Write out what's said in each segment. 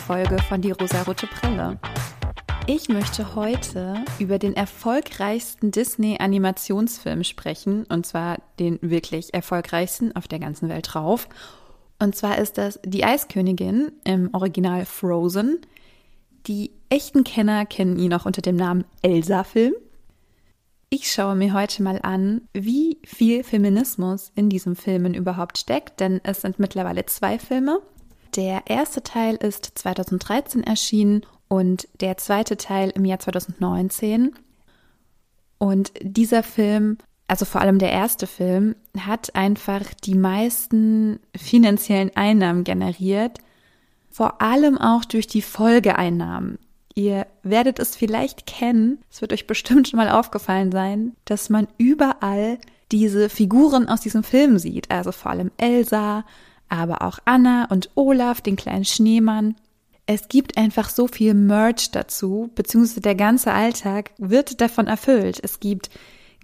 Folge von Die rosarote Brille. Ich möchte heute über den erfolgreichsten Disney-Animationsfilm sprechen, und zwar den wirklich erfolgreichsten auf der ganzen Welt drauf. Und zwar ist das Die Eiskönigin im Original Frozen. Die echten Kenner kennen ihn auch unter dem Namen Elsa-Film. Ich schaue mir heute mal an, wie viel Feminismus in diesen Filmen überhaupt steckt, denn es sind mittlerweile zwei Filme. Der erste Teil ist 2013 erschienen und der zweite Teil im Jahr 2019. Und dieser Film, also vor allem der erste Film, hat einfach die meisten finanziellen Einnahmen generiert, vor allem auch durch die Folgeeinnahmen. Ihr werdet es vielleicht kennen, es wird euch bestimmt schon mal aufgefallen sein, dass man überall diese Figuren aus diesem Film sieht, also vor allem Elsa, aber auch Anna und Olaf, den kleinen Schneemann. Es gibt einfach so viel Merch dazu, beziehungsweise der ganze Alltag wird davon erfüllt. Es gibt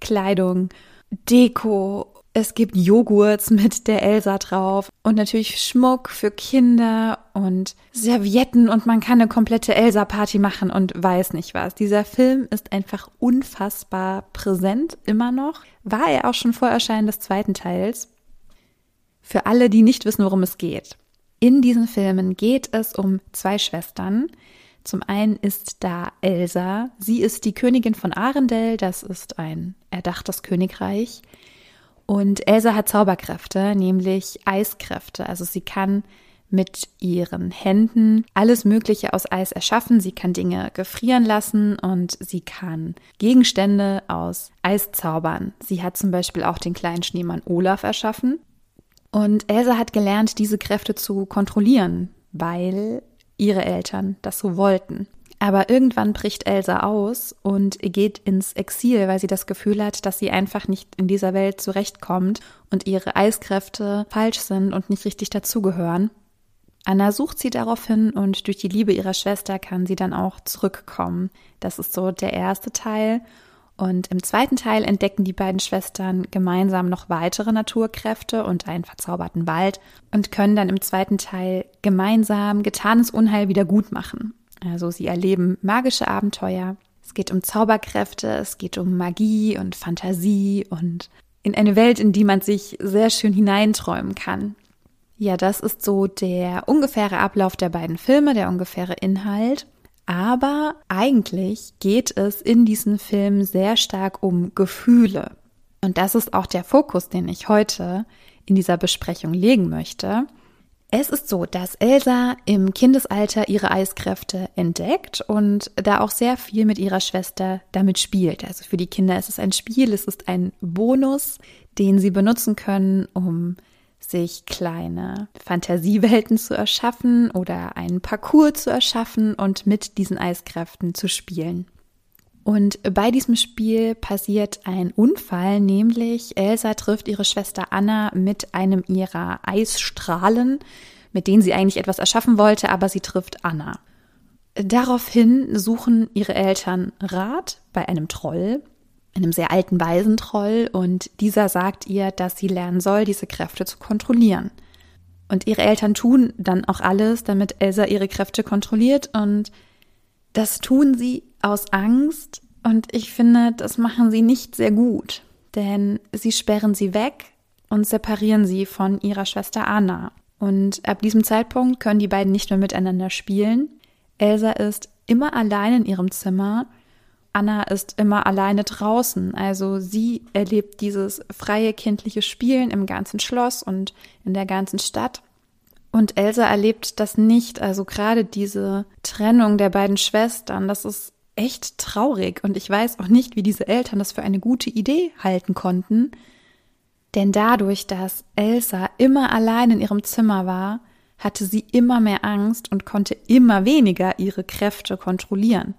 Kleidung, Deko es gibt Joghurts mit der Elsa drauf und natürlich Schmuck für Kinder und Servietten und man kann eine komplette Elsa-Party machen und weiß nicht was. Dieser Film ist einfach unfassbar präsent immer noch. War er auch schon vor Erscheinen des zweiten Teils. Für alle, die nicht wissen, worum es geht. In diesen Filmen geht es um zwei Schwestern. Zum einen ist da Elsa. Sie ist die Königin von Arendelle. Das ist ein erdachtes Königreich. Und Elsa hat Zauberkräfte, nämlich Eiskräfte. Also sie kann mit ihren Händen alles Mögliche aus Eis erschaffen. Sie kann Dinge gefrieren lassen und sie kann Gegenstände aus Eis zaubern. Sie hat zum Beispiel auch den kleinen Schneemann Olaf erschaffen. Und Elsa hat gelernt, diese Kräfte zu kontrollieren, weil ihre Eltern das so wollten. Aber irgendwann bricht Elsa aus und geht ins Exil, weil sie das Gefühl hat, dass sie einfach nicht in dieser Welt zurechtkommt und ihre Eiskräfte falsch sind und nicht richtig dazugehören. Anna sucht sie daraufhin und durch die Liebe ihrer Schwester kann sie dann auch zurückkommen. Das ist so der erste Teil. Und im zweiten Teil entdecken die beiden Schwestern gemeinsam noch weitere Naturkräfte und einen verzauberten Wald und können dann im zweiten Teil gemeinsam getanes Unheil wieder gut machen. Also sie erleben magische Abenteuer. Es geht um Zauberkräfte, es geht um Magie und Fantasie und in eine Welt, in die man sich sehr schön hineinträumen kann. Ja, das ist so der ungefähre Ablauf der beiden Filme, der ungefähre Inhalt. Aber eigentlich geht es in diesen Filmen sehr stark um Gefühle. Und das ist auch der Fokus, den ich heute in dieser Besprechung legen möchte. Es ist so, dass Elsa im Kindesalter ihre Eiskräfte entdeckt und da auch sehr viel mit ihrer Schwester damit spielt. Also für die Kinder ist es ein Spiel, es ist ein Bonus, den sie benutzen können, um sich kleine Fantasiewelten zu erschaffen oder einen Parcours zu erschaffen und mit diesen Eiskräften zu spielen. Und bei diesem Spiel passiert ein Unfall, nämlich Elsa trifft ihre Schwester Anna mit einem ihrer Eisstrahlen, mit denen sie eigentlich etwas erschaffen wollte, aber sie trifft Anna. Daraufhin suchen ihre Eltern Rat bei einem Troll, einem sehr alten Waisentroll, und dieser sagt ihr, dass sie lernen soll, diese Kräfte zu kontrollieren. Und ihre Eltern tun dann auch alles, damit Elsa ihre Kräfte kontrolliert und das tun sie aus Angst und ich finde, das machen sie nicht sehr gut, denn sie sperren sie weg und separieren sie von ihrer Schwester Anna. Und ab diesem Zeitpunkt können die beiden nicht mehr miteinander spielen. Elsa ist immer allein in ihrem Zimmer. Anna ist immer alleine draußen. Also sie erlebt dieses freie kindliche Spielen im ganzen Schloss und in der ganzen Stadt. Und Elsa erlebt das nicht. Also gerade diese Trennung der beiden Schwestern, das ist echt traurig. Und ich weiß auch nicht, wie diese Eltern das für eine gute Idee halten konnten. Denn dadurch, dass Elsa immer allein in ihrem Zimmer war, hatte sie immer mehr Angst und konnte immer weniger ihre Kräfte kontrollieren.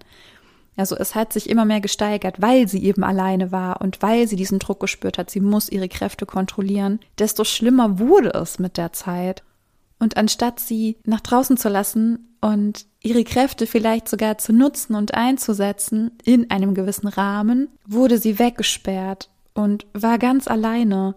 Also es hat sich immer mehr gesteigert, weil sie eben alleine war und weil sie diesen Druck gespürt hat, sie muss ihre Kräfte kontrollieren. Desto schlimmer wurde es mit der Zeit. Und anstatt sie nach draußen zu lassen und ihre Kräfte vielleicht sogar zu nutzen und einzusetzen in einem gewissen Rahmen, wurde sie weggesperrt und war ganz alleine.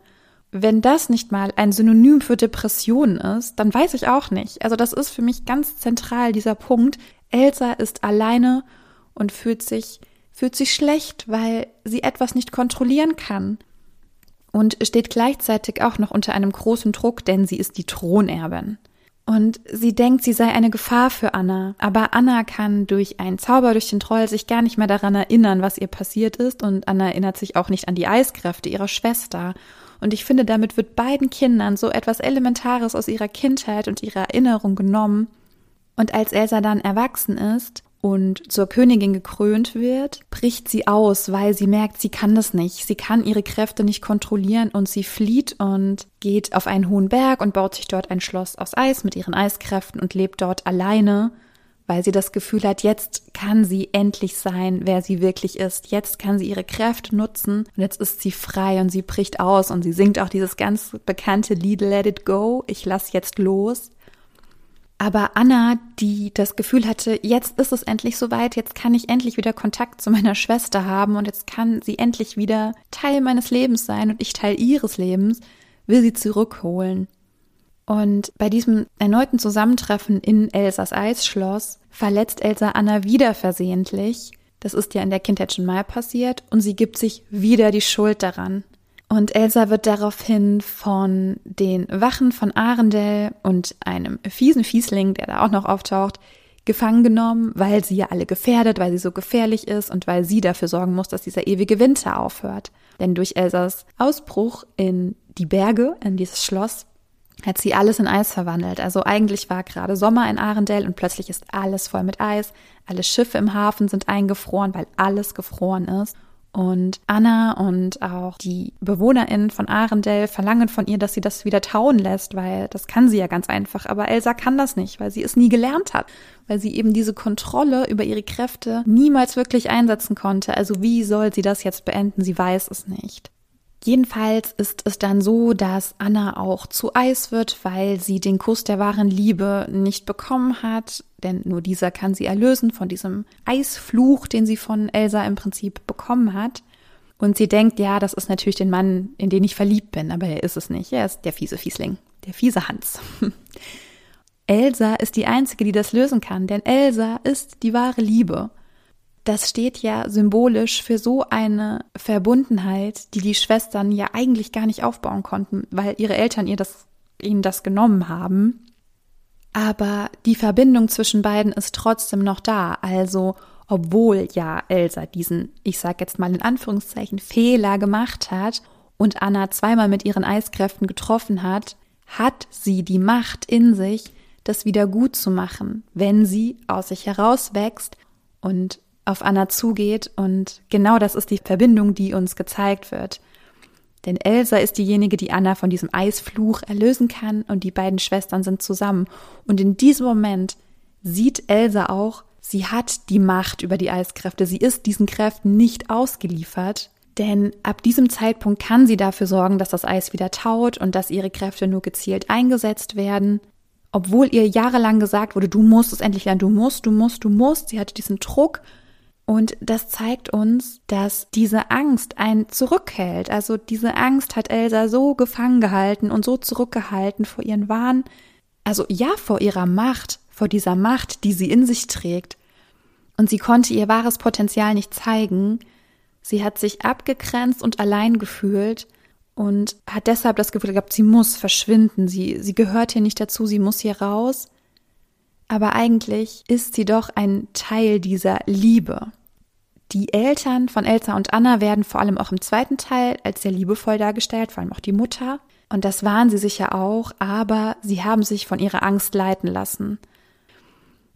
wenn das nicht mal ein Synonym für Depression ist, dann weiß ich auch nicht. Also das ist für mich ganz zentral dieser Punkt. Elsa ist alleine und fühlt sich, fühlt sich schlecht, weil sie etwas nicht kontrollieren kann. Und steht gleichzeitig auch noch unter einem großen Druck, denn sie ist die Thronerbin. Und sie denkt, sie sei eine Gefahr für Anna. Aber Anna kann durch einen Zauber, durch den Troll sich gar nicht mehr daran erinnern, was ihr passiert ist. Und Anna erinnert sich auch nicht an die Eiskräfte ihrer Schwester. Und ich finde, damit wird beiden Kindern so etwas Elementares aus ihrer Kindheit und ihrer Erinnerung genommen. Und als Elsa dann erwachsen ist und zur Königin gekrönt wird, bricht sie aus, weil sie merkt, sie kann das nicht. Sie kann ihre Kräfte nicht kontrollieren und sie flieht und geht auf einen hohen Berg und baut sich dort ein Schloss aus Eis mit ihren Eiskräften und lebt dort alleine weil sie das Gefühl hat, jetzt kann sie endlich sein, wer sie wirklich ist. Jetzt kann sie ihre Kräfte nutzen und jetzt ist sie frei und sie bricht aus und sie singt auch dieses ganz bekannte Lied Let It Go, ich lass jetzt los. Aber Anna, die das Gefühl hatte, jetzt ist es endlich soweit, jetzt kann ich endlich wieder Kontakt zu meiner Schwester haben und jetzt kann sie endlich wieder Teil meines Lebens sein und ich Teil ihres Lebens, will sie zurückholen. Und bei diesem erneuten Zusammentreffen in Elsas Eisschloss verletzt Elsa Anna wieder versehentlich. Das ist ja in der Kindheit schon mal passiert und sie gibt sich wieder die Schuld daran. Und Elsa wird daraufhin von den Wachen von Arendelle und einem fiesen Fiesling, der da auch noch auftaucht, gefangen genommen, weil sie ja alle gefährdet, weil sie so gefährlich ist und weil sie dafür sorgen muss, dass dieser ewige Winter aufhört. Denn durch Elsas Ausbruch in die Berge, in dieses Schloss, hat sie alles in Eis verwandelt. Also eigentlich war gerade Sommer in Arendelle und plötzlich ist alles voll mit Eis. Alle Schiffe im Hafen sind eingefroren, weil alles gefroren ist. Und Anna und auch die BewohnerInnen von Arendelle verlangen von ihr, dass sie das wieder tauen lässt, weil das kann sie ja ganz einfach. Aber Elsa kann das nicht, weil sie es nie gelernt hat, weil sie eben diese Kontrolle über ihre Kräfte niemals wirklich einsetzen konnte. Also wie soll sie das jetzt beenden? Sie weiß es nicht. Jedenfalls ist es dann so, dass Anna auch zu Eis wird, weil sie den Kuss der wahren Liebe nicht bekommen hat, denn nur dieser kann sie erlösen von diesem Eisfluch, den sie von Elsa im Prinzip bekommen hat. Und sie denkt, ja, das ist natürlich den Mann, in den ich verliebt bin, aber er ist es nicht. Er ist der fiese Fiesling, der fiese Hans. Elsa ist die einzige, die das lösen kann, denn Elsa ist die wahre Liebe das steht ja symbolisch für so eine Verbundenheit, die die Schwestern ja eigentlich gar nicht aufbauen konnten, weil ihre Eltern ihr das, ihnen das genommen haben. Aber die Verbindung zwischen beiden ist trotzdem noch da. Also, obwohl ja Elsa diesen, ich sag jetzt mal in Anführungszeichen, Fehler gemacht hat und Anna zweimal mit ihren Eiskräften getroffen hat, hat sie die Macht in sich, das wieder gut zu machen, wenn sie aus sich herauswächst und auf Anna zugeht und genau das ist die Verbindung, die uns gezeigt wird. Denn Elsa ist diejenige, die Anna von diesem Eisfluch erlösen kann und die beiden Schwestern sind zusammen. Und in diesem Moment sieht Elsa auch, sie hat die Macht über die Eiskräfte. Sie ist diesen Kräften nicht ausgeliefert. Denn ab diesem Zeitpunkt kann sie dafür sorgen, dass das Eis wieder taut und dass ihre Kräfte nur gezielt eingesetzt werden. Obwohl ihr jahrelang gesagt wurde, du musst es endlich lernen, du musst, du musst, du musst. Sie hatte diesen Druck und das zeigt uns, dass diese Angst einen zurückhält. Also diese Angst hat Elsa so gefangen gehalten und so zurückgehalten vor ihren Wahn, also ja, vor ihrer Macht, vor dieser Macht, die sie in sich trägt. Und sie konnte ihr wahres Potenzial nicht zeigen. Sie hat sich abgegrenzt und allein gefühlt und hat deshalb das Gefühl gehabt, sie muss verschwinden. Sie, sie gehört hier nicht dazu, sie muss hier raus. Aber eigentlich ist sie doch ein Teil dieser Liebe. Die Eltern von Elsa und Anna werden vor allem auch im zweiten Teil als sehr liebevoll dargestellt, vor allem auch die Mutter. Und das waren sie sicher auch, aber sie haben sich von ihrer Angst leiten lassen.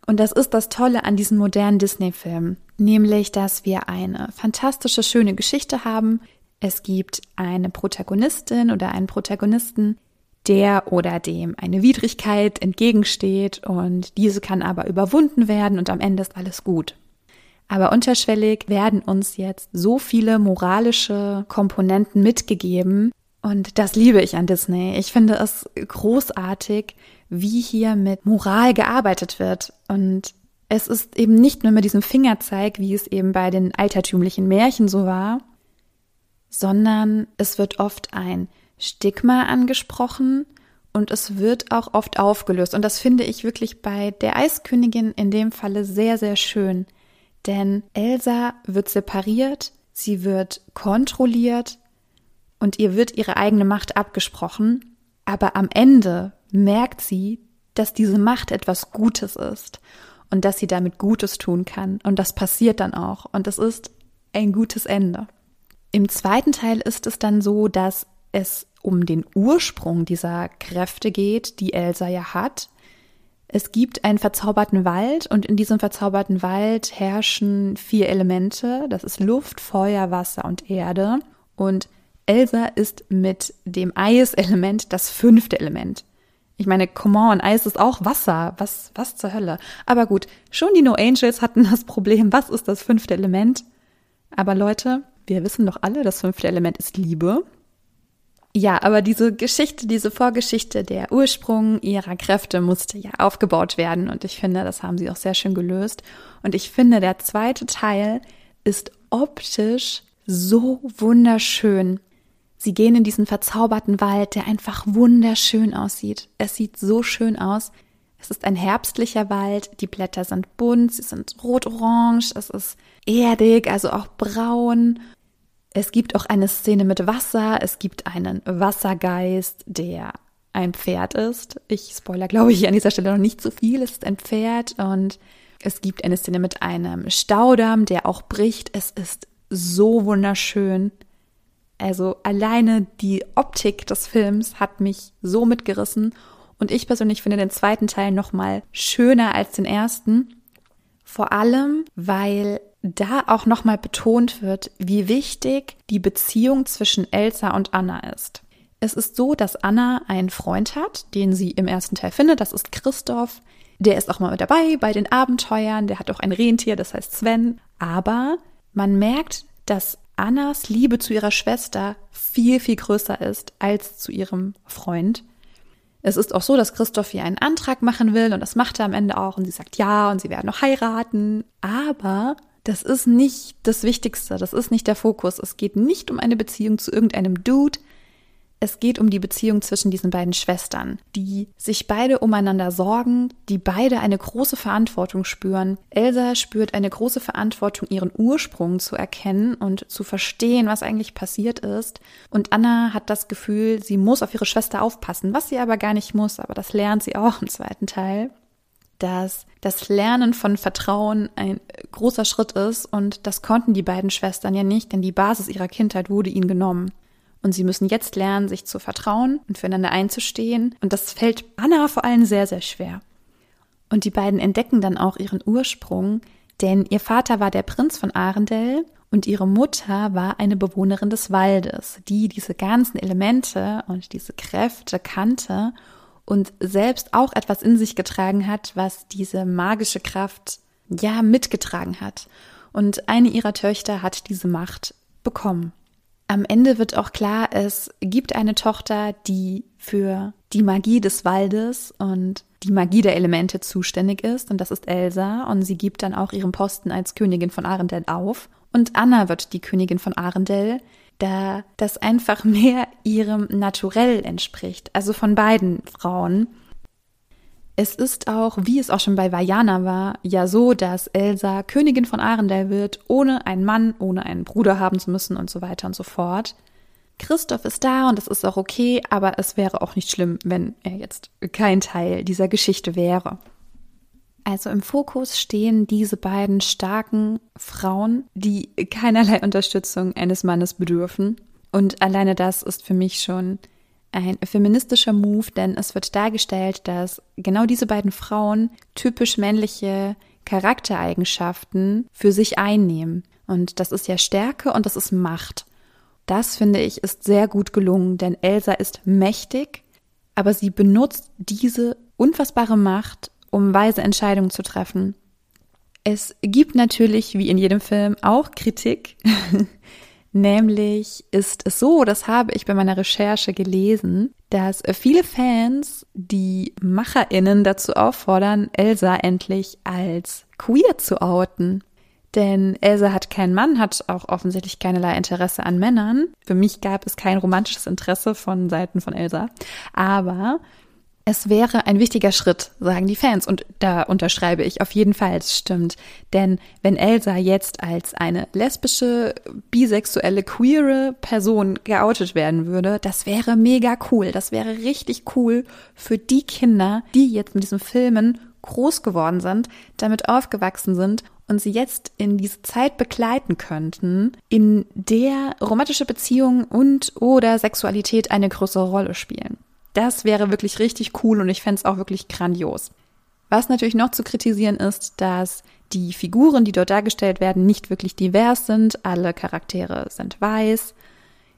Und das ist das Tolle an diesen modernen Disney-Filmen, nämlich, dass wir eine fantastische, schöne Geschichte haben. Es gibt eine Protagonistin oder einen Protagonisten, der oder dem eine Widrigkeit entgegensteht und diese kann aber überwunden werden und am Ende ist alles gut. Aber unterschwellig werden uns jetzt so viele moralische Komponenten mitgegeben. Und das liebe ich an Disney. Ich finde es großartig, wie hier mit Moral gearbeitet wird. Und es ist eben nicht nur mit diesem Fingerzeig, wie es eben bei den altertümlichen Märchen so war, sondern es wird oft ein Stigma angesprochen und es wird auch oft aufgelöst. Und das finde ich wirklich bei der Eiskönigin in dem Falle sehr, sehr schön. Denn Elsa wird separiert, sie wird kontrolliert und ihr wird ihre eigene Macht abgesprochen. Aber am Ende merkt sie, dass diese Macht etwas Gutes ist und dass sie damit Gutes tun kann. Und das passiert dann auch. Und es ist ein gutes Ende. Im zweiten Teil ist es dann so, dass es um den Ursprung dieser Kräfte geht, die Elsa ja hat. Es gibt einen verzauberten Wald und in diesem verzauberten Wald herrschen vier Elemente. Das ist Luft, Feuer, Wasser und Erde. Und Elsa ist mit dem Eiselement das fünfte Element. Ich meine, come on, Eis ist auch Wasser. Was, was zur Hölle? Aber gut, schon die No Angels hatten das Problem, was ist das fünfte Element? Aber Leute, wir wissen doch alle, das fünfte Element ist Liebe. Ja, aber diese Geschichte, diese Vorgeschichte, der Ursprung ihrer Kräfte musste ja aufgebaut werden und ich finde, das haben sie auch sehr schön gelöst. Und ich finde, der zweite Teil ist optisch so wunderschön. Sie gehen in diesen verzauberten Wald, der einfach wunderschön aussieht. Es sieht so schön aus. Es ist ein herbstlicher Wald, die Blätter sind bunt, sie sind rot-orange, es ist erdig, also auch braun es gibt auch eine Szene mit Wasser. Es gibt einen Wassergeist, der ein Pferd ist. Ich spoiler, glaube ich, an dieser Stelle noch nicht so viel. Es ist ein Pferd und es gibt eine Szene mit einem Staudamm, der auch bricht. Es ist so wunderschön. Also alleine die Optik des Films hat mich so mitgerissen und ich persönlich finde den zweiten Teil noch mal schöner als den ersten. Vor allem, weil da auch nochmal betont wird, wie wichtig die Beziehung zwischen Elsa und Anna ist. Es ist so, dass Anna einen Freund hat, den sie im ersten Teil findet, das ist Christoph. Der ist auch mal dabei bei den Abenteuern, der hat auch ein Rentier, das heißt Sven. Aber man merkt, dass Annas Liebe zu ihrer Schwester viel, viel größer ist als zu ihrem Freund. Es ist auch so, dass Christoph ihr einen Antrag machen will und das macht er am Ende auch und sie sagt ja und sie werden noch heiraten. Aber das ist nicht das Wichtigste, das ist nicht der Fokus. Es geht nicht um eine Beziehung zu irgendeinem Dude. Es geht um die Beziehung zwischen diesen beiden Schwestern, die sich beide umeinander sorgen, die beide eine große Verantwortung spüren. Elsa spürt eine große Verantwortung, ihren Ursprung zu erkennen und zu verstehen, was eigentlich passiert ist. Und Anna hat das Gefühl, sie muss auf ihre Schwester aufpassen, was sie aber gar nicht muss, aber das lernt sie auch im zweiten Teil dass das Lernen von Vertrauen ein großer Schritt ist und das konnten die beiden Schwestern ja nicht, denn die Basis ihrer Kindheit wurde ihnen genommen. Und sie müssen jetzt lernen, sich zu vertrauen und füreinander einzustehen. Und das fällt Anna vor allem sehr, sehr schwer. Und die beiden entdecken dann auch ihren Ursprung, denn ihr Vater war der Prinz von Arendelle und ihre Mutter war eine Bewohnerin des Waldes, die diese ganzen Elemente und diese Kräfte kannte und selbst auch etwas in sich getragen hat, was diese magische Kraft ja mitgetragen hat. Und eine ihrer Töchter hat diese Macht bekommen. Am Ende wird auch klar, es gibt eine Tochter, die für die Magie des Waldes und die Magie der Elemente zuständig ist, und das ist Elsa, und sie gibt dann auch ihren Posten als Königin von Arendelle auf. Und Anna wird die Königin von Arendelle, da das einfach mehr ihrem Naturell entspricht, also von beiden Frauen. Es ist auch, wie es auch schon bei Vajana war, ja so, dass Elsa Königin von Arendelle wird, ohne einen Mann, ohne einen Bruder haben zu müssen und so weiter und so fort. Christoph ist da und das ist auch okay, aber es wäre auch nicht schlimm, wenn er jetzt kein Teil dieser Geschichte wäre. Also im Fokus stehen diese beiden starken Frauen, die keinerlei Unterstützung eines Mannes bedürfen. Und alleine das ist für mich schon ein feministischer Move, denn es wird dargestellt, dass genau diese beiden Frauen typisch männliche Charaktereigenschaften für sich einnehmen. Und das ist ja Stärke und das ist Macht. Das finde ich ist sehr gut gelungen, denn Elsa ist mächtig, aber sie benutzt diese unfassbare Macht, um weise Entscheidungen zu treffen. Es gibt natürlich, wie in jedem Film, auch Kritik. Nämlich ist es so, das habe ich bei meiner Recherche gelesen, dass viele Fans die MacherInnen dazu auffordern, Elsa endlich als queer zu outen. Denn Elsa hat keinen Mann, hat auch offensichtlich keinerlei Interesse an Männern. Für mich gab es kein romantisches Interesse von Seiten von Elsa. Aber es wäre ein wichtiger Schritt, sagen die Fans. Und da unterschreibe ich auf jeden Fall, es stimmt. Denn wenn Elsa jetzt als eine lesbische, bisexuelle, queere Person geoutet werden würde, das wäre mega cool. Das wäre richtig cool für die Kinder, die jetzt mit diesen Filmen groß geworden sind, damit aufgewachsen sind und sie jetzt in diese Zeit begleiten könnten, in der romantische Beziehungen und oder Sexualität eine größere Rolle spielen. Das wäre wirklich richtig cool und ich fände es auch wirklich grandios. Was natürlich noch zu kritisieren ist, dass die Figuren, die dort dargestellt werden, nicht wirklich divers sind. Alle Charaktere sind weiß.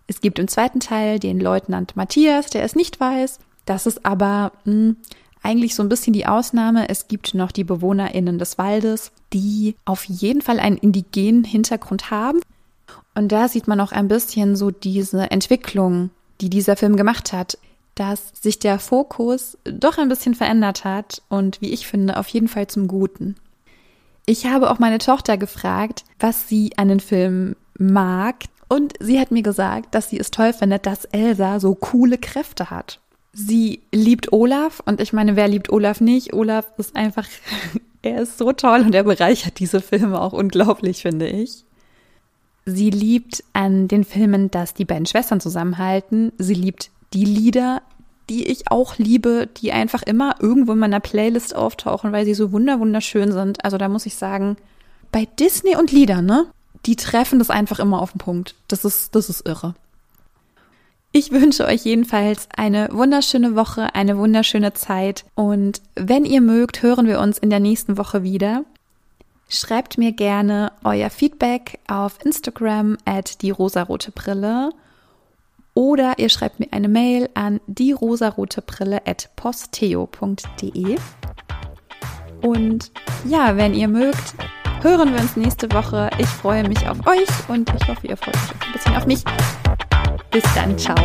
Es gibt im zweiten Teil den Leutnant Matthias, der ist nicht weiß. Das ist aber mh, hm, eigentlich so ein bisschen die Ausnahme. Es gibt noch die BewohnerInnen des Waldes, die auf jeden Fall einen indigenen Hintergrund haben. Und da sieht man auch ein bisschen so diese Entwicklung, die dieser Film gemacht hat dass sich der Fokus doch ein bisschen verändert hat und wie ich finde, auf jeden Fall zum Guten. Ich habe auch meine Tochter gefragt, was sie an den Film mag und sie hat mir gesagt, dass sie es toll findet, dass Elsa so coole Kräfte hat. Sie liebt Olaf und ich meine, wer liebt Olaf nicht? Olaf ist einfach, er ist so toll und er bereichert diese Filme auch unglaublich, finde ich. Sie liebt an den Filmen, dass die beiden Schwestern zusammenhalten. Sie liebt die Lieder, die ich auch liebe, die einfach immer irgendwo in meiner Playlist auftauchen, weil sie so wunder wunderschön sind. Also da muss ich sagen, bei Disney und Liedern, ne? Die treffen das einfach immer auf den Punkt. Das ist, das ist irre. Ich wünsche euch jedenfalls eine wunderschöne Woche, eine wunderschöne Zeit. Und wenn ihr mögt, hören wir uns in der nächsten Woche wieder. Schreibt mir gerne euer Feedback auf Instagram at die rosarote Brille oder ihr schreibt mir eine Mail an dierosarotebrille.posteo.de. Und ja, wenn ihr mögt, hören wir uns nächste Woche. Ich freue mich auf euch und ich hoffe, ihr freut euch ein bisschen auf mich. Bis dann, ciao.